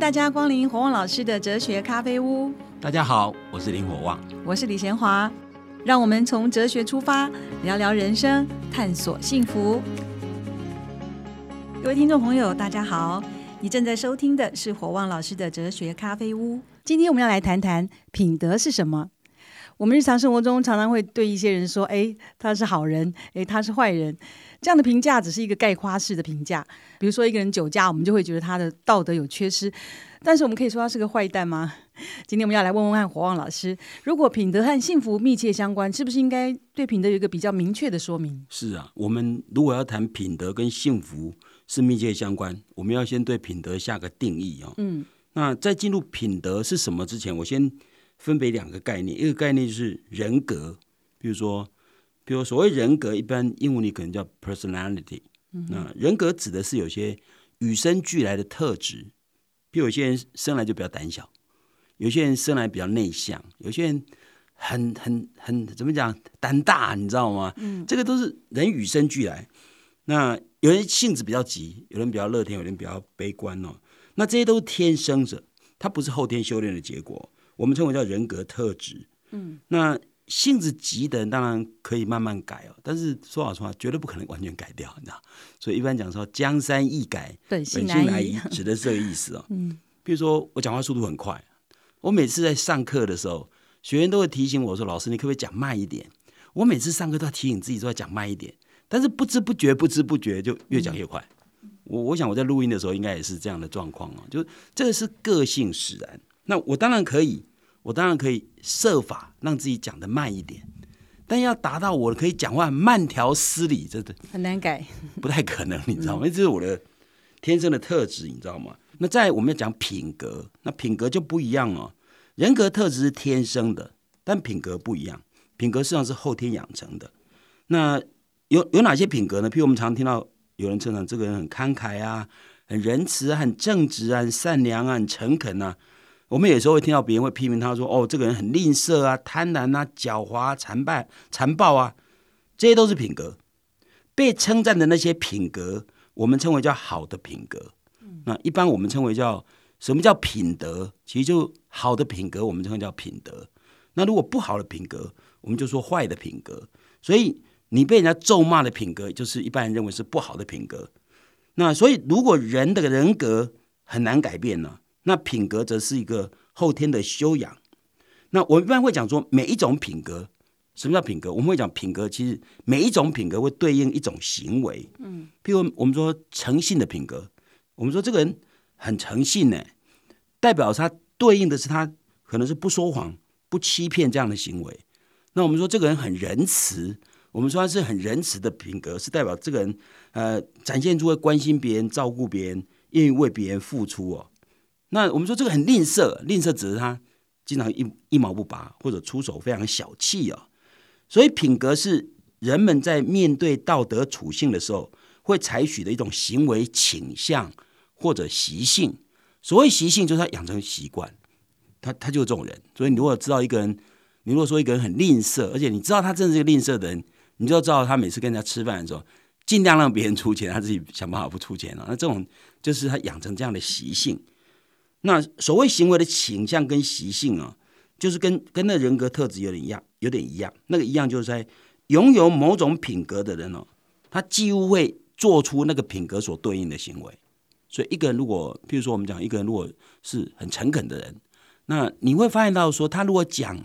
大家光临火旺老师的哲学咖啡屋。大家好，我是林火旺，我是李贤华。让我们从哲学出发，聊聊人生，探索幸福。各位听众朋友，大家好，你正在收听的是火旺老师的哲学咖啡屋。今天我们要来谈谈品德是什么。我们日常生活中常常会对一些人说：“哎，他是好人，哎，他是坏人。”这样的评价只是一个概括式的评价。比如说一个人酒驾，我们就会觉得他的道德有缺失。但是我们可以说他是个坏蛋吗？今天我们要来问问看火旺老师：如果品德和幸福密切相关，是不是应该对品德有一个比较明确的说明？是啊，我们如果要谈品德跟幸福是密切相关，我们要先对品德下个定义哦。嗯，那在进入品德是什么之前，我先。分别两个概念，一个概念就是人格，比如说，比如所谓人格，一般英文里可能叫 personality。那人格指的是有些与生俱来的特质，比如有些人生来就比较胆小，有些人生来比较内向，有些人很很很怎么讲胆大，你知道吗？嗯，这个都是人与生俱来。那有人性子比较急，有人比较乐天，有人比较悲观哦。那这些都是天生者，它不是后天修炼的结果。我们称为叫人格特质，嗯，那性子急的人当然可以慢慢改哦，但是说老实话，绝对不可能完全改掉，你知道？所以一般讲说江山易改，本性难移，指的是这个意思哦。嗯，比如说我讲话速度很快，我每次在上课的时候，学员都会提醒我说：“老师，你可不可以讲慢一点？”我每次上课都要提醒自己说要讲慢一点，但是不知不觉、不知不觉就越讲越快。我我想我在录音的时候应该也是这样的状况哦，就这个是个性使然。那我当然可以。我当然可以设法让自己讲的慢一点，但要达到我可以讲话慢条斯理，真的很难改，不太可能，你知道吗？这是我的天生的特质，你知道吗？那在我们要讲品格，那品格就不一样哦。人格特质是天生的，但品格不一样，品格实际上是后天养成的。那有有哪些品格呢？譬如我们常听到有人称赞这个人很慷慨啊，很仁慈、很正直啊，很善良啊，很诚恳啊。我们有时候会听到别人会批评他说：“哦，这个人很吝啬啊，贪婪啊，狡猾、残败、残暴啊，这些都是品格。被称赞的那些品格，我们称为叫好的品格。那一般我们称为叫什么叫品德？其实就好的品格，我们称为叫品德。那如果不好的品格，我们就说坏的品格。所以你被人家咒骂的品格，就是一般人认为是不好的品格。那所以如果人的人格很难改变呢？那品格则是一个后天的修养。那我一般会讲说，每一种品格，什么叫品格？我们会讲品格，其实每一种品格会对应一种行为。嗯，譬如我们说诚信的品格，我们说这个人很诚信呢，代表他对应的是他可能是不说谎、不欺骗这样的行为。那我们说这个人很仁慈，我们说他是很仁慈的品格，是代表这个人呃展现出会关心别人、照顾别人、愿意为别人付出哦。那我们说这个很吝啬，吝啬指的他经常一一毛不拔，或者出手非常小气啊。所以品格是人们在面对道德处境的时候会采取的一种行为倾向或者习性。所谓习性，就是他养成习惯，他他就是这种人。所以你如果知道一个人，你如果说一个人很吝啬，而且你知道他真的是个吝啬的人，你就知道他每次跟人家吃饭的时候，尽量让别人出钱，他自己想办法不出钱了。那这种就是他养成这样的习性。那所谓行为的倾向跟习性啊，就是跟跟那人格特质有点一样，有点一样。那个一样就是在拥有某种品格的人哦，他几乎会做出那个品格所对应的行为。所以一个人如果，譬如说我们讲一个人如果是很诚恳的人，那你会发现到说，他如果讲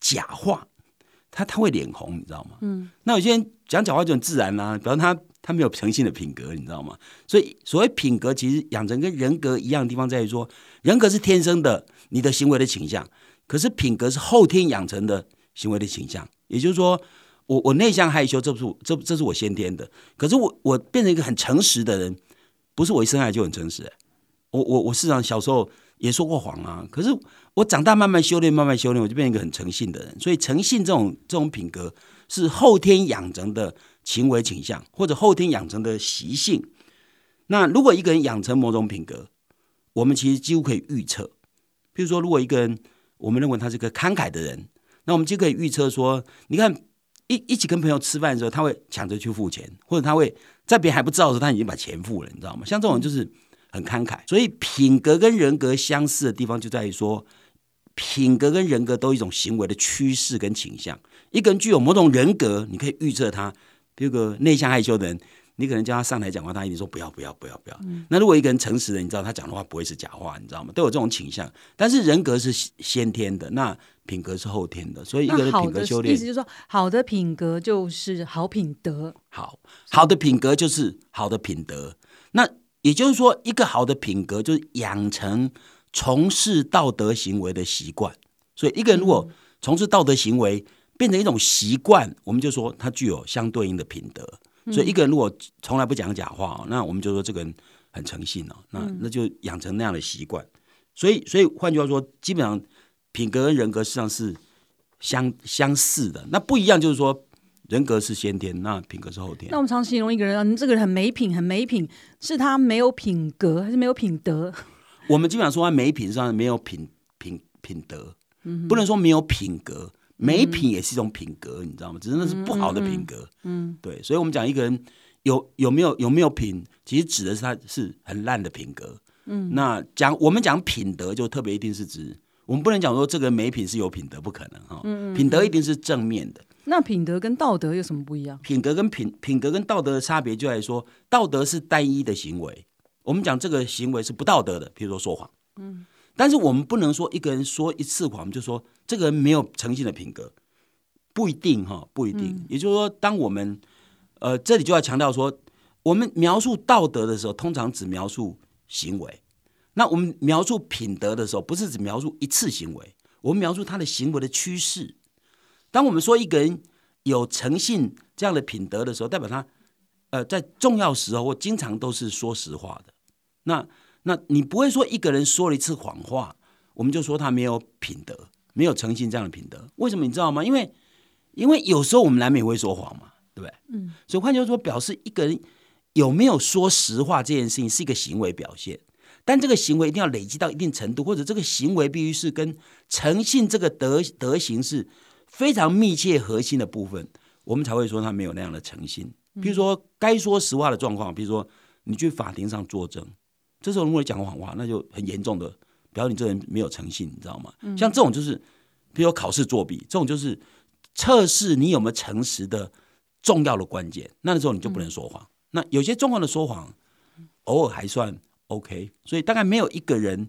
假话，他他会脸红，你知道吗？嗯。那有些人讲假话就很自然啦，比方他。他没有诚信的品格，你知道吗？所以所谓品格，其实养成跟人格一样的地方在于说，人格是天生的，你的行为的倾向；可是品格是后天养成的行为的倾向。也就是说，我我内向害羞，这不是这这是我先天的。可是我我变成一个很诚实的人，不是我一生来就很诚实。我我我事实上小时候也说过谎啊。可是我长大慢慢修炼，慢慢修炼，我就变成一个很诚信的人。所以诚信这种这种品格是后天养成的。行为倾向或者后天养成的习性，那如果一个人养成某种品格，我们其实几乎可以预测。比如说，如果一个人我们认为他是个慷慨的人，那我们就可以预测说，你看一一起跟朋友吃饭的时候，他会抢着去付钱，或者他会在别人还不知道的时候，他已经把钱付了，你知道吗？像这种就是很慷慨。所以品格跟人格相似的地方就在于说，品格跟人格都有一种行为的趋势跟倾向。一个人具有某种人格，你可以预测他，比如个内向害羞的人。你可能叫他上台讲话，他一定说不要不要不要不要。那如果一个人诚实的，你知道他讲的话不会是假话，你知道吗？都有这种倾向。但是人格是先天的，那品格是后天的。所以一个人品格修炼，意思就是说，好的品格就是好品德。好好的品格就是好的品德。那也就是说，一个好的品格就是养成从事道德行为的习惯。所以一个人如果从事道德行为变成一种习惯，我们就说他具有相对应的品德。所以一个人如果从来不讲假话，那我们就说这个人很诚信哦。那那就养成那样的习惯。所以，所以换句话说，基本上品格跟人格实际上是相相似的。那不一样就是说，人格是先天，那品格是后天。那我们常形容一个人，你这个人很没品，很没品，是他没有品格，还是没有品德？我们基本上说他没品，上没有品品品德，不能说没有品格。没品也是一种品格，你知道吗？只是那是不好的品格。嗯，对，所以，我们讲一个人有有没有有没有品，其实指的是他是很烂的品格。嗯，那讲我们讲品德，就特别一定是指我们不能讲说这个人没品是有品德，不可能哈。嗯品德一定是正面的。那品德跟道德有什么不一样？品格跟品品格跟道德的差别就在于说，道德是单一的行为。我们讲这个行为是不道德的，比如说说谎。嗯。但是我们不能说一个人说一次谎，我们就说这个人没有诚信的品格，不一定哈，不一定。也就是说，当我们呃这里就要强调说，我们描述道德的时候，通常只描述行为；那我们描述品德的时候，不是只描述一次行为，我们描述他的行为的趋势。当我们说一个人有诚信这样的品德的时候，代表他呃在重要时候或经常都是说实话的。那那你不会说一个人说了一次谎话，我们就说他没有品德、没有诚信这样的品德？为什么你知道吗？因为，因为有时候我们难免会说谎嘛，对不对？嗯。所以换句话说，表示一个人有没有说实话这件事情是一个行为表现，但这个行为一定要累积到一定程度，或者这个行为必须是跟诚信这个德德行是非常密切核心的部分，我们才会说他没有那样的诚信。比如说该说实话的状况，比如说你去法庭上作证。这时候如果你讲谎话，那就很严重的表示你这人没有诚信，你知道吗？像这种就是，比如考试作弊，这种就是测试你有没有诚实的重要的关键。那时候你就不能说谎。那有些重要的说谎，偶尔还算 OK。所以大概没有一个人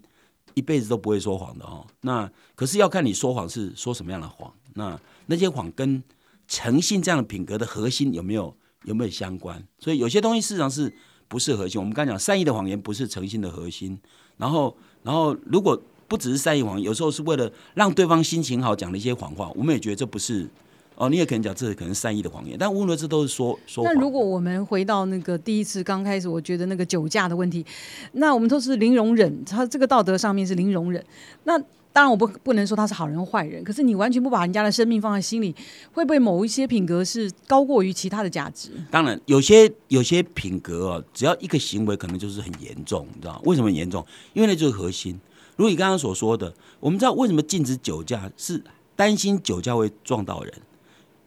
一辈子都不会说谎的哦。那可是要看你说谎是说什么样的谎。那那些谎跟诚信这样的品格的核心有没有有没有相关？所以有些东西事实上是。不是核心。我们刚讲善意的谎言不是诚信的核心。然后，然后如果不只是善意谎言，有时候是为了让对方心情好讲了一些谎话，我们也觉得这不是哦。你也可能讲这可能善意的谎言，但无论这都是说说。那如果我们回到那个第一次刚开始，我觉得那个酒驾的问题，那我们都是零容忍，他这个道德上面是零容忍。那当然，我不不能说他是好人坏人，可是你完全不把人家的生命放在心里，会不会某一些品格是高过于其他的价值？当然，有些有些品格哦，只要一个行为可能就是很严重，你知道为什么很严重？因为那就是核心。如你刚刚所说的，我们知道为什么禁止酒驾，是担心酒驾会撞到人，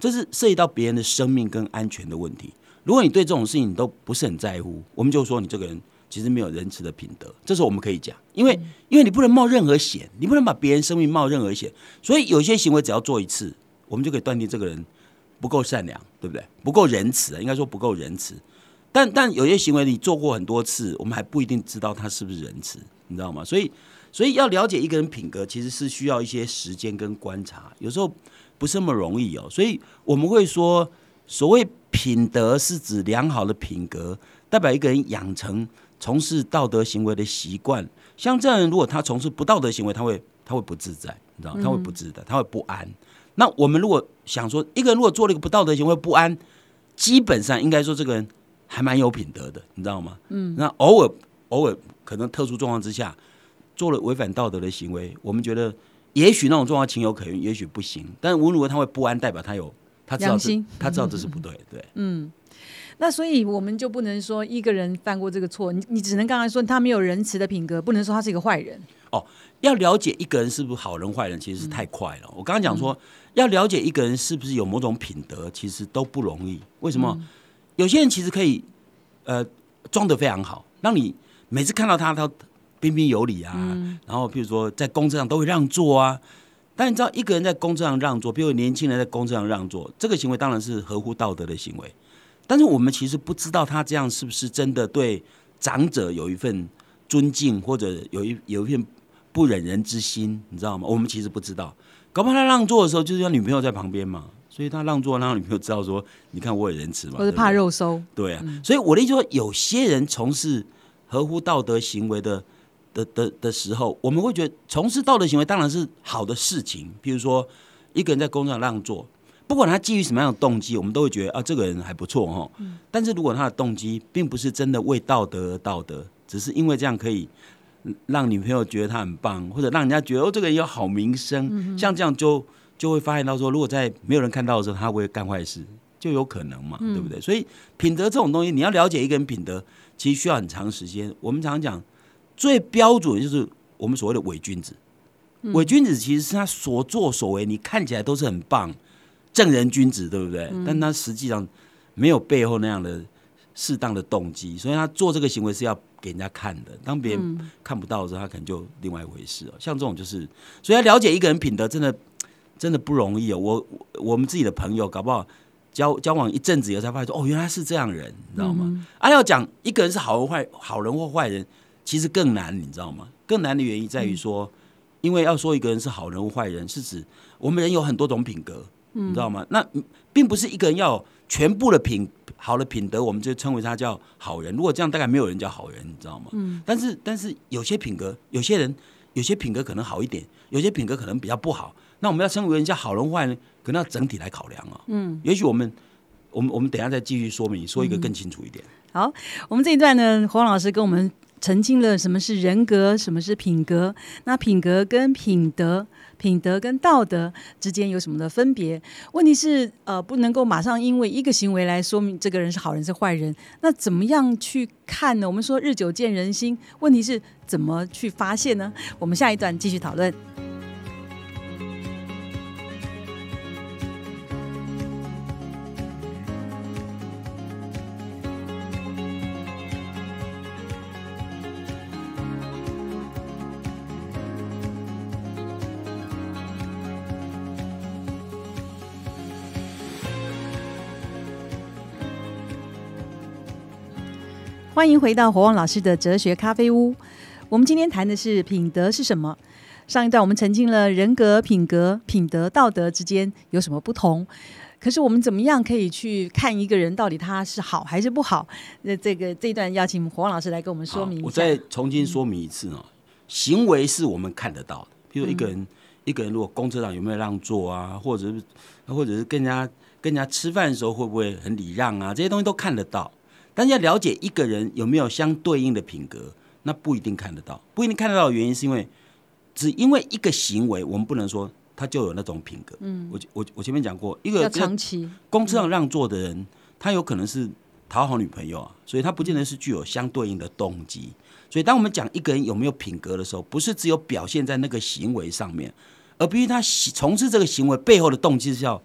这是涉及到别人的生命跟安全的问题。如果你对这种事情你都不是很在乎，我们就说你这个人。其实没有仁慈的品德，这是我们可以讲，因为因为你不能冒任何险，你不能把别人生命冒任何险，所以有些行为只要做一次，我们就可以断定这个人不够善良，对不对？不够仁慈，应该说不够仁慈。但但有些行为你做过很多次，我们还不一定知道他是不是仁慈，你知道吗？所以所以要了解一个人品格，其实是需要一些时间跟观察，有时候不是那么容易哦。所以我们会说，所谓品德是指良好的品格，代表一个人养成。从事道德行为的习惯，像这样人，如果他从事不道德行为，他会他会不自在，你知道他会不自在，他会不安。那我们如果想说，一个人如果做了一个不道德行为不安，基本上应该说这个人还蛮有品德的，你知道吗？嗯。那偶尔偶尔可能特殊状况之下做了违反道德的行为，我们觉得也许那种状况情有可原，也许不行。但无论如何他会不安，代表他有他知道是他知道这是不对，对，嗯。那所以我们就不能说一个人犯过这个错，你你只能刚刚说他没有仁慈的品格，不能说他是一个坏人。哦，要了解一个人是不是好人坏人，其实是太快了。我刚刚讲说，要了解一个人是不是有某种品德，其实都不容易。为什么？有些人其实可以呃装的非常好，让你每次看到他，他彬彬有礼啊，然后譬如说在公车上都会让座啊。但你知道，一个人在公车上让座，比如年轻人在公车上让座，这个行为当然是合乎道德的行为。但是我们其实不知道他这样是不是真的对长者有一份尊敬，或者有一有一片不忍人之心，你知道吗？我们其实不知道。搞不好他让座的时候，就是他女朋友在旁边嘛，所以他让座让女朋友知道说，你看我有仁慈嘛，或是怕肉收。对啊，所以我的意思说，有些人从事合乎道德行为的。的的的时候，我们会觉得从事道德行为当然是好的事情。比如说，一个人在工作上让座，不管他基于什么样的动机，我们都会觉得啊，这个人还不错哈。但是如果他的动机并不是真的为道德而道德，只是因为这样可以让女朋友觉得他很棒，或者让人家觉得哦，这个人有好名声，像这样就就会发现到说，如果在没有人看到的时候，他会干坏事，就有可能嘛，对不对？所以品德这种东西，你要了解一个人品德，其实需要很长时间。我们常讲。最标准就是我们所谓的伪君子，伪君子其实是他所作所为，你看起来都是很棒，正人君子，对不对？但他实际上没有背后那样的适当的动机，所以他做这个行为是要给人家看的。当别人看不到的时候，他可能就另外一回事了。像这种就是，所以要了解一个人品德，真的真的不容易哦。我我们自己的朋友，搞不好交交往一阵子以后，才发现说，哦，原来是这样人，你知道吗？啊，要讲一个人是好人坏好人或坏人。其实更难，你知道吗？更难的原因在于说，因为要说一个人是好人或坏人，是指我们人有很多种品格，你知道吗？那并不是一个人要全部的品好的品德，我们就称为他叫好人。如果这样，大概没有人叫好人，你知道吗？嗯。但是，但是有些品格，有些人有些品格可能好一点，有些品格可能比较不好。那我们要称为人家好人坏人，可能要整体来考量啊。嗯。也许我们，我们，我们等下再继续说明，说一个更清楚一点。好，我们这一段呢，黄老师跟我们。澄清了什么是人格，什么是品格。那品格跟品德、品德跟道德之间有什么的分别？问题是，呃，不能够马上因为一个行为来说明这个人是好人是坏人。那怎么样去看呢？我们说日久见人心，问题是怎么去发现呢？我们下一段继续讨论。欢迎回到火旺老师的哲学咖啡屋。我们今天谈的是品德是什么？上一段我们澄清了人格、品格、品德、道德之间有什么不同。可是我们怎么样可以去看一个人到底他是好还是不好？那这个这一段邀请火旺老师来跟我们说明。我再重新说明一次哦，行为是我们看得到的。比如一个人，一个人如果公车上有没有让座啊，或者是或者是跟人家跟人家吃饭的时候会不会很礼让啊，这些东西都看得到。但要了解一个人有没有相对应的品格，那不一定看得到。不一定看得到的原因，是因为只因为一个行为，我们不能说他就有那种品格。嗯，我我我前面讲过，一个长期公车上让座的人，他有可能是讨好女朋友啊，所以他不见得是具有相对应的动机。所以当我们讲一个人有没有品格的时候，不是只有表现在那个行为上面，而必须他从事这个行为背后的动机是要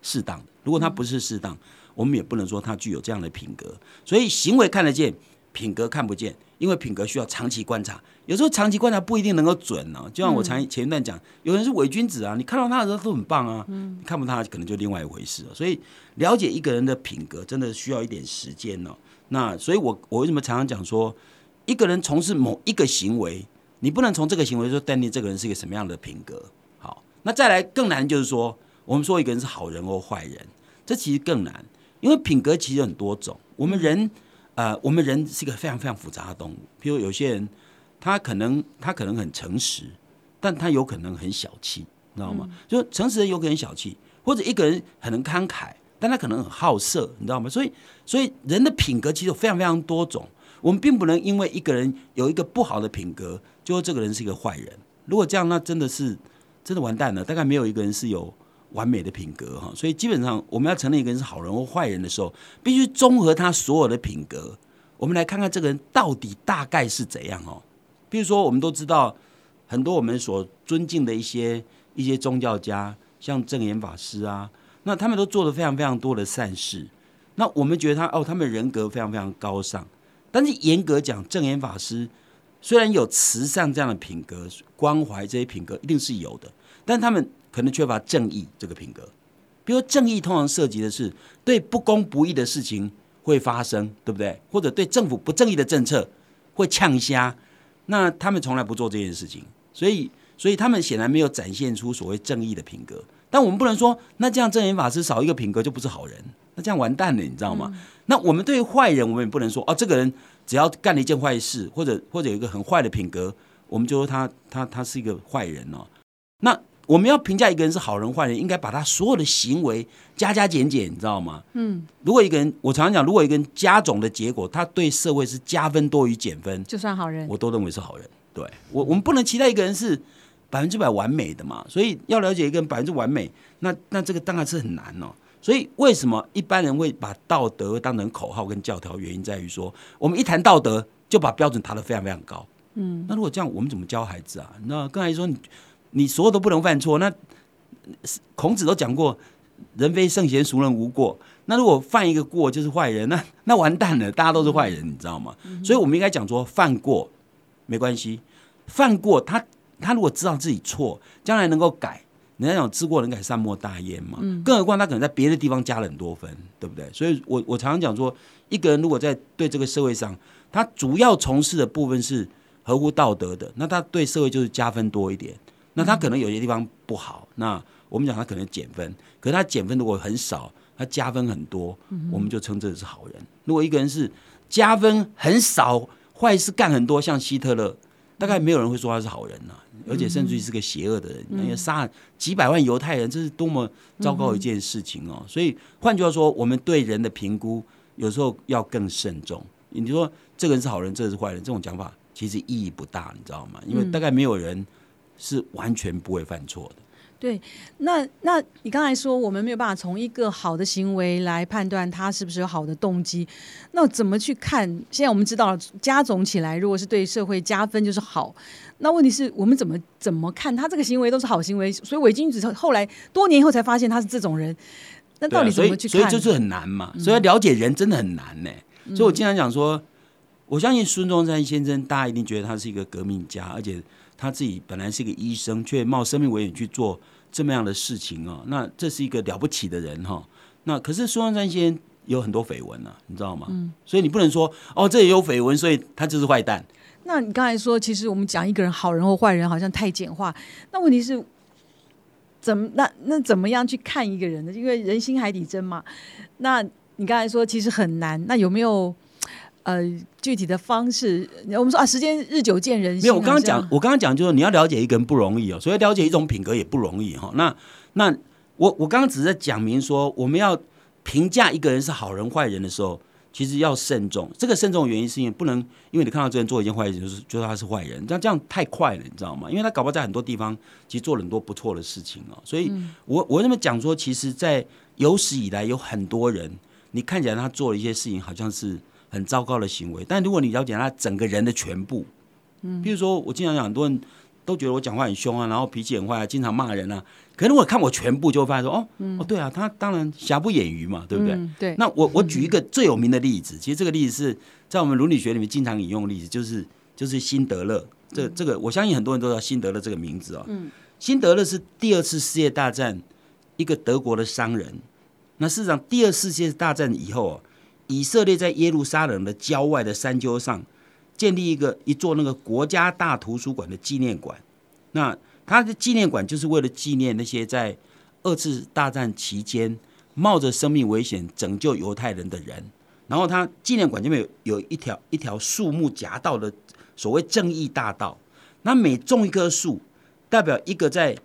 适当的。如果他不是适当，我们也不能说他具有这样的品格，所以行为看得见，品格看不见，因为品格需要长期观察，有时候长期观察不一定能够准呢。就像我前前一段讲，有人是伪君子啊，你看到他的时候都很棒啊，你看不到他可能就另外一回事了。所以了解一个人的品格，真的需要一点时间呢。那所以我我为什么常常讲说，一个人从事某一个行为，你不能从这个行为说断定这个人是一个什么样的品格。好，那再来更难就是说，我们说一个人是好人或坏人，这其实更难。因为品格其实很多种，我们人，呃，我们人是一个非常非常复杂的动物。譬如有些人，他可能他可能很诚实，但他有可能很小气，知道吗？就诚实人有可能小气，或者一个人很能慷慨，但他可能很好色，你知道吗？所以，所以人的品格其实有非常非常多种。我们并不能因为一个人有一个不好的品格，就说这个人是一个坏人。如果这样，那真的是真的完蛋了。大概没有一个人是有。完美的品格哈，所以基本上我们要承认一个人是好人或坏人的时候，必须综合他所有的品格。我们来看看这个人到底大概是怎样哦。比如说，我们都知道很多我们所尊敬的一些一些宗教家，像正言法师啊，那他们都做了非常非常多的善事。那我们觉得他哦，他们人格非常非常高尚。但是严格讲，正言法师虽然有慈善这样的品格、关怀这些品格，一定是有的，但他们可能缺乏正义这个品格。比如正义通常涉及的是对不公不义的事情会发生，对不对？或者对政府不正义的政策会呛瞎，那他们从来不做这件事情，所以，所以他们显然没有展现出所谓正义的品格。但我们不能说，那这样正言法师少一个品格就不是好人，那这样完蛋了，你知道吗？那我们对于坏人，我们也不能说，哦，这个人只要干了一件坏事，或者或者有一个很坏的品格，我们就说他他他是一个坏人哦。那我们要评价一个人是好人坏人，应该把他所有的行为加加减减，你知道吗？嗯。如果一个人，我常常讲，如果一个人加总的结果，他对社会是加分多于减分，就算好人，我都认为是好人。对我，我们不能期待一个人是百分之百完美的嘛。所以要了解一个人百分之完美，那那这个当然是很难哦。所以为什么一般人会把道德当成口号跟教条？原因在于说，我们一谈道德就把标准抬得非常非常高。嗯。那如果这样，我们怎么教孩子啊？那刚才说你。你所有都不能犯错，那孔子都讲过“人非圣贤，孰能无过”。那如果犯一个过就是坏人，那 那完蛋了，大家都是坏人，你知道吗？所以我们应该讲说，犯过没关系，犯过他他如果知道自己错，将来能够改。人家讲知过能改，善莫大焉嘛。更何况他可能在别的地方加了很多分，对不对？所以我我常常讲说，一个人如果在对这个社会上，他主要从事的部分是合乎道德的，那他对社会就是加分多一点。那他可能有些地方不好，那我们讲他可能减分，可是他减分如果很少，他加分很多，我们就称这是好人。如果一个人是加分很少，坏事干很多，像希特勒，大概没有人会说他是好人呐，而且甚至于是个邪恶的人，因为杀几百万犹太人，这是多么糟糕一件事情哦。所以换句话说，我们对人的评估有时候要更慎重。你说这个人是好人，这个是坏人，这种讲法其实意义不大，你知道吗？因为大概没有人。是完全不会犯错的。对，那那你刚才说我们没有办法从一个好的行为来判断他是不是有好的动机，那怎么去看？现在我们知道了加总起来，如果是对社会加分就是好。那问题是我们怎么怎么看他这个行为都是好行为？所以伪君子后来多年以后才发现他是这种人，那到底怎么去看？所以就是很难嘛。所以要了解人真的很难呢。所以我经常讲说，我相信孙中山先生，大家一定觉得他是一个革命家，而且。他自己本来是一个医生，却冒生命危险去做这么样的事情啊！那这是一个了不起的人哈。那可是孙中山先生有很多绯闻啊，你知道吗？嗯。所以你不能说哦，这也有绯闻，所以他就是坏蛋。那你刚才说，其实我们讲一个人好人或坏人，好像太简化。那问题是，怎么那那怎么样去看一个人呢？因为人心海底针嘛。那你刚才说其实很难。那有没有？呃，具体的方式，我们说啊，时间日久见人心。没有，我刚刚讲，我刚刚讲就是你要了解一个人不容易哦，所以了解一种品格也不容易哈。那那我我刚刚只是在讲明说，我们要评价一个人是好人坏人的时候，其实要慎重。这个慎重的原因是因为不能因为你看到这人做一件坏事，就是觉得他是坏人，这样这样太快了，你知道吗？因为他搞不好在很多地方其实做了很多不错的事情哦。所以我我这么讲说，其实，在有史以来有很多人，你看起来他做了一些事情，好像是。很糟糕的行为，但如果你了解他整个人的全部，嗯，比如说我经常讲，很多人都觉得我讲话很凶啊，然后脾气很坏啊，经常骂人啊。可是我看我全部，就会发现说，哦，哦，对啊，他当然瑕不掩瑜嘛，对不对？对。那我我举一个最有名的例子，其实这个例子是在我们伦理学里面经常引用的例子，就是就是辛德勒。这这个我相信很多人都知道辛德勒这个名字啊。嗯。辛德勒是第二次世界大战一个德国的商人。那事实上，第二次世界大战以后啊。以色列在耶路撒冷的郊外的山丘上建立一个一座那个国家大图书馆的纪念馆。那他的纪念馆就是为了纪念那些在二次大战期间冒着生命危险拯救犹太人的人。然后他纪念馆这边有有一条一条树木夹道的所谓正义大道。那每种一棵树，代表一个在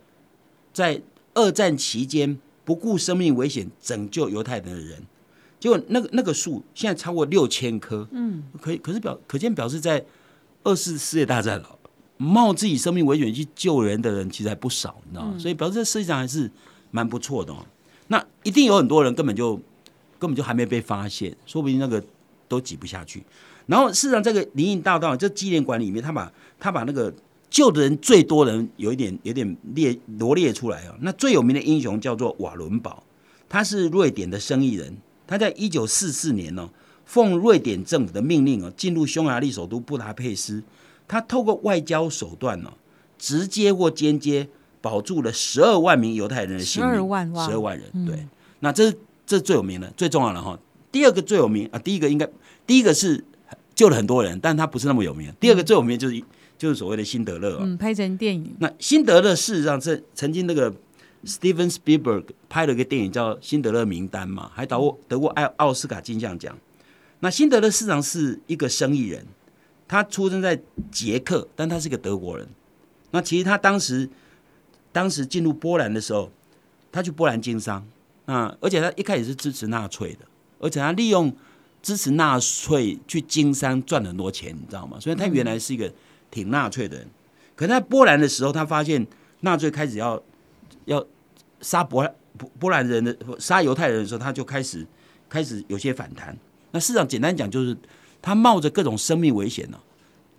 在二战期间不顾生命危险拯救犹太人的人。结果那个那个树现在超过六千棵，嗯，可以，可是表可见表示在二次世界大战了，冒自己生命危险去救人的人其实还不少，你知道吗？所以表示这世界上还是蛮不错的哦。那一定有很多人根本就根本就还没被发现，说不定那个都挤不下去。然后事实上，这个林荫大道这纪念馆里面，他把他把那个救的人最多人有一点有点列罗列出来啊。那最有名的英雄叫做瓦伦堡，他是瑞典的生意人。他在一九四四年呢，奉瑞典政府的命令哦，进入匈牙利首都布达佩斯，他透过外交手段呢，直接或间接保住了十二万名犹太人的性命。十二万，十二万人，对，那这是这是最有名的，最重要的哈。第二个最有名啊，第一个应该第一个是救了很多人，但他不是那么有名。第二个最有名就是就是所谓的辛德勒、哦。嗯，拍成电影，那辛德勒事实上是曾经那个 Steven Spielberg 拍了一个电影叫《辛德勒名单》嘛，还得过得过奥奥斯卡金像奖。那辛德勒市长是一个生意人，他出生在捷克，但他是个德国人。那其实他当时当时进入波兰的时候，他去波兰经商，那而且他一开始是支持纳粹的，而且他利用支持纳粹去经商赚很多钱，你知道吗？所以他原来是一个挺纳粹的人。可是在波兰的时候，他发现纳粹开始要要杀波兰波波兰人的杀犹太人的时候，他就开始开始有些反弹。那市长简单讲就是，他冒着各种生命危险呢、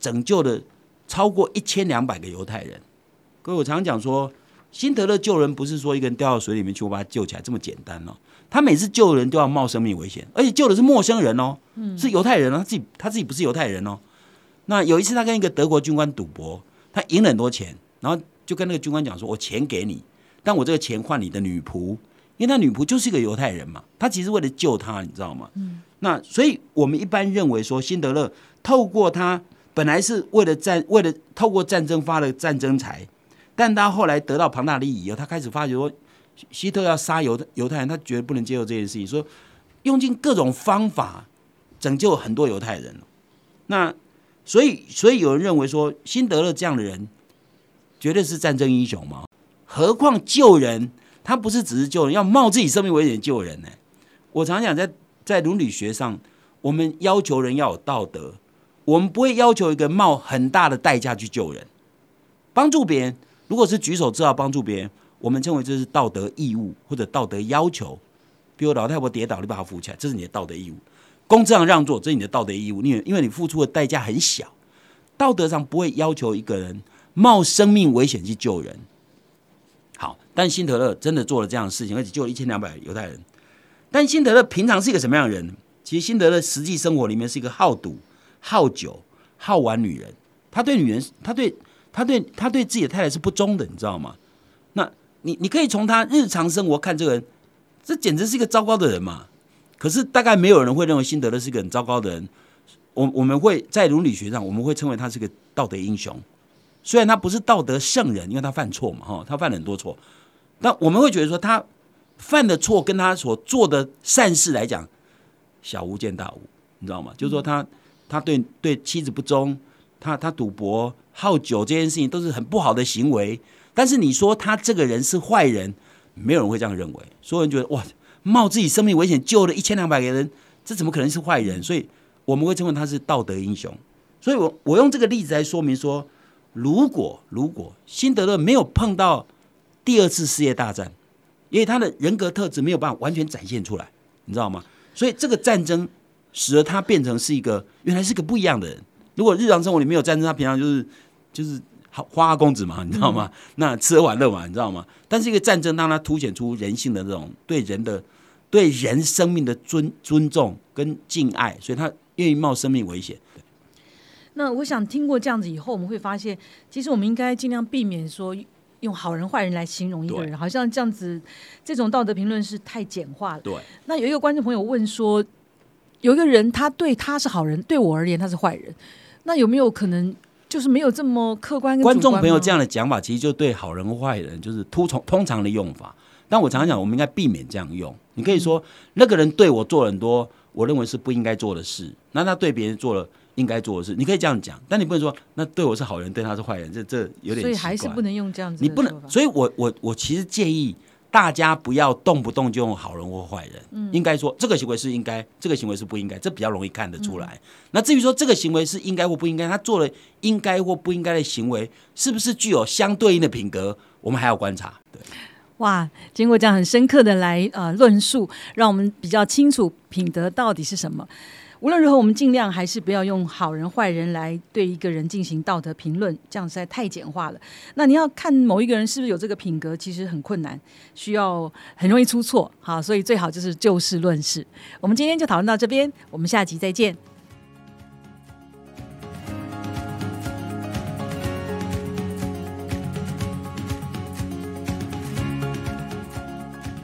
拯救了超过一千两百个犹太人。各位，我常常讲说，辛德勒救人不是说一个人掉到水里面去，我把他救起来这么简单哦。他每次救人都要冒生命危险，而且救的是陌生人哦，是犹太人哦，他自己他自己不是犹太人哦。那有一次他跟一个德国军官赌博，他赢了很多钱，然后就跟那个军官讲说：“我钱给你，但我这个钱换你的女仆，因为他女仆就是一个犹太人嘛，他其实为了救他，你知道吗？嗯那所以我们一般认为说，辛德勒透过他本来是为了战，为了透过战争发了战争财，但他后来得到庞大利益以后，他开始发觉说，希希特要杀犹犹太人，他绝对不能接受这件事情，说用尽各种方法拯救很多犹太人。那所以，所以有人认为说，辛德勒这样的人绝对是战争英雄嘛？何况救人，他不是只是救人，要冒自己生命危险救人呢、我常讲，在在伦理学上，我们要求人要有道德，我们不会要求一个冒很大的代价去救人，帮助别人。如果是举手之劳帮助别人，我们称为这是道德义务或者道德要求。比如老太婆跌倒，你把她扶起来，这是你的道德义务。公正让座，这是你的道德义务。因为因为你付出的代价很小，道德上不会要求一个人冒生命危险去救人。好，但辛德勒真的做了这样的事情，而且救了一千两百犹太人。但辛德勒平常是一个什么样的人？其实辛德勒实际生活里面是一个好赌、好酒、好玩女人。他对女人，他对他对他对自己的太太是不忠的，你知道吗？那你你可以从他日常生活看这个人，这简直是一个糟糕的人嘛。可是大概没有人会认为辛德勒是一个很糟糕的人。我我们会在伦理学上，我们会称为他是个道德英雄。虽然他不是道德圣人，因为他犯错嘛，哈，他犯了很多错。但我们会觉得说，他犯的错跟他所做的善事来讲，小巫见大巫，你知道吗？就是说他他对对妻子不忠，他他赌博、好酒这件事情都是很不好的行为。但是你说他这个人是坏人，没有人会这样认为。所有人觉得哇，冒自己生命危险救了一千两百个人，这怎么可能是坏人？所以我们会称为他是道德英雄。所以我我用这个例子来说明说，如果如果辛德勒没有碰到第二次世界大战，因为他的人格特质没有办法完全展现出来，你知道吗？所以这个战争使得他变成是一个原来是个不一样的人。如果日常生活里没有战争，他平常就是就是花花花公子嘛，你知道吗？那吃喝玩乐嘛，你知道吗？但是一个战争让他凸显出人性的这种对人的对人生命的尊尊重跟敬爱，所以他愿意冒生命危险。那我想听过这样子以后，我们会发现，其实我们应该尽量避免说用好人坏人来形容一个人，好像这样子，这种道德评论是太简化了。对，那有一个观众朋友问说，有一个人他对他是好人，对我而言他是坏人，那有没有可能就是没有这么客观跟观众朋友这样的讲法，其实就对好人坏人就是通从通常的用法。但我常常讲，我们应该避免这样用。你可以说，那个人对我做了很多我认为是不应该做的事，那他对别人做了应该做的事，你可以这样讲。但你不能说，那对我是好人，对他是坏人，这这有点所以还是不能用这样子你不，能所以我我我其实建议大家不要动不动就用好人或坏人，嗯应该说这个行为是应该，这个行为是不应该，这比较容易看得出嗯来。那至于说这个行为是应该或不应该，他做了应该或不应该的行为，是不是具有相对应的品格，我们还要观察。对，哇，经过这样很深刻的来呃论述，让我们比较清楚品德到底是什么。无论如何，我们尽量还是不要用好人坏人来对一个人进行道德评论，这样实在太简化了。那你要看某一个人是不是有这个品格，其实很困难，需要很容易出错。好，所以最好就是就事论事。我们今天就讨论到这边，我们下集再见。